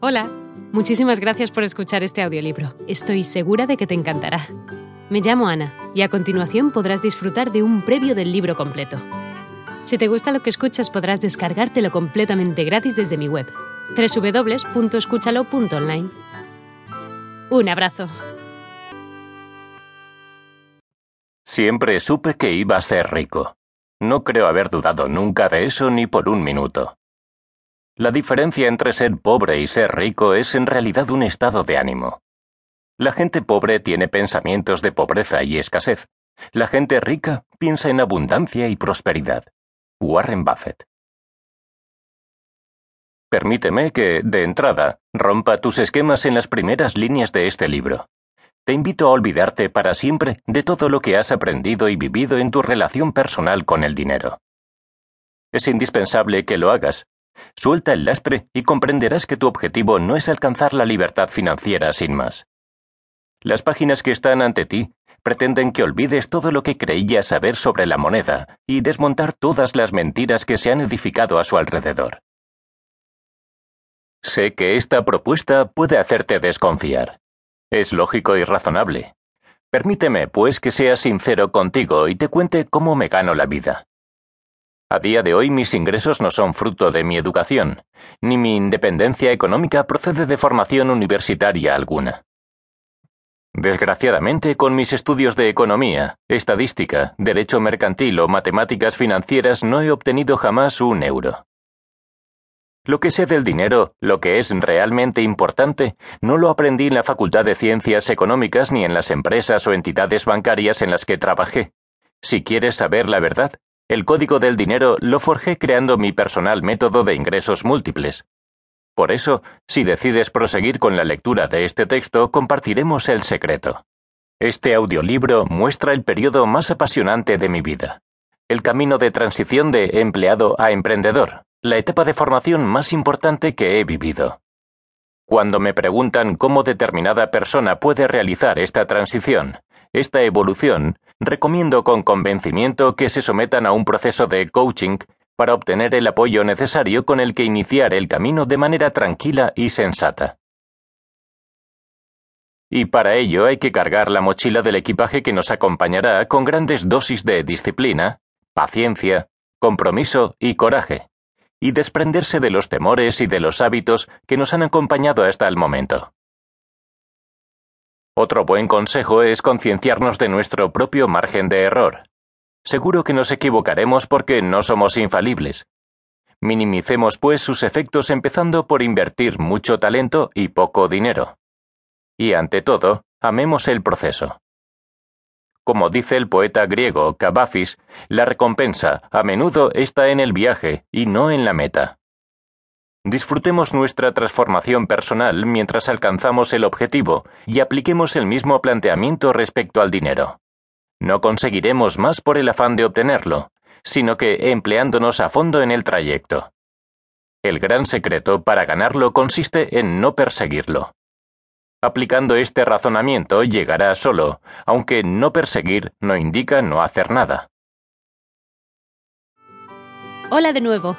Hola, muchísimas gracias por escuchar este audiolibro. Estoy segura de que te encantará. Me llamo Ana y a continuación podrás disfrutar de un previo del libro completo. Si te gusta lo que escuchas podrás descargártelo completamente gratis desde mi web, www.escúchalo.online. Un abrazo. Siempre supe que iba a ser rico. No creo haber dudado nunca de eso ni por un minuto. La diferencia entre ser pobre y ser rico es en realidad un estado de ánimo. La gente pobre tiene pensamientos de pobreza y escasez. La gente rica piensa en abundancia y prosperidad. Warren Buffett. Permíteme que, de entrada, rompa tus esquemas en las primeras líneas de este libro. Te invito a olvidarte para siempre de todo lo que has aprendido y vivido en tu relación personal con el dinero. Es indispensable que lo hagas, Suelta el lastre y comprenderás que tu objetivo no es alcanzar la libertad financiera sin más. Las páginas que están ante ti pretenden que olvides todo lo que creías saber sobre la moneda y desmontar todas las mentiras que se han edificado a su alrededor. Sé que esta propuesta puede hacerte desconfiar. Es lógico y razonable. Permíteme, pues, que sea sincero contigo y te cuente cómo me gano la vida. A día de hoy mis ingresos no son fruto de mi educación, ni mi independencia económica procede de formación universitaria alguna. Desgraciadamente, con mis estudios de economía, estadística, derecho mercantil o matemáticas financieras no he obtenido jamás un euro. Lo que sé del dinero, lo que es realmente importante, no lo aprendí en la Facultad de Ciencias Económicas ni en las empresas o entidades bancarias en las que trabajé. Si quieres saber la verdad, el código del dinero lo forjé creando mi personal método de ingresos múltiples. Por eso, si decides proseguir con la lectura de este texto, compartiremos el secreto. Este audiolibro muestra el periodo más apasionante de mi vida. El camino de transición de empleado a emprendedor, la etapa de formación más importante que he vivido. Cuando me preguntan cómo determinada persona puede realizar esta transición, esta evolución, recomiendo con convencimiento que se sometan a un proceso de coaching para obtener el apoyo necesario con el que iniciar el camino de manera tranquila y sensata. Y para ello hay que cargar la mochila del equipaje que nos acompañará con grandes dosis de disciplina, paciencia, compromiso y coraje, y desprenderse de los temores y de los hábitos que nos han acompañado hasta el momento. Otro buen consejo es concienciarnos de nuestro propio margen de error. Seguro que nos equivocaremos porque no somos infalibles. Minimicemos pues sus efectos empezando por invertir mucho talento y poco dinero. Y ante todo, amemos el proceso. Como dice el poeta griego Cavafis, la recompensa a menudo está en el viaje y no en la meta. Disfrutemos nuestra transformación personal mientras alcanzamos el objetivo y apliquemos el mismo planteamiento respecto al dinero. No conseguiremos más por el afán de obtenerlo, sino que empleándonos a fondo en el trayecto. El gran secreto para ganarlo consiste en no perseguirlo. Aplicando este razonamiento llegará solo, aunque no perseguir no indica no hacer nada. Hola de nuevo.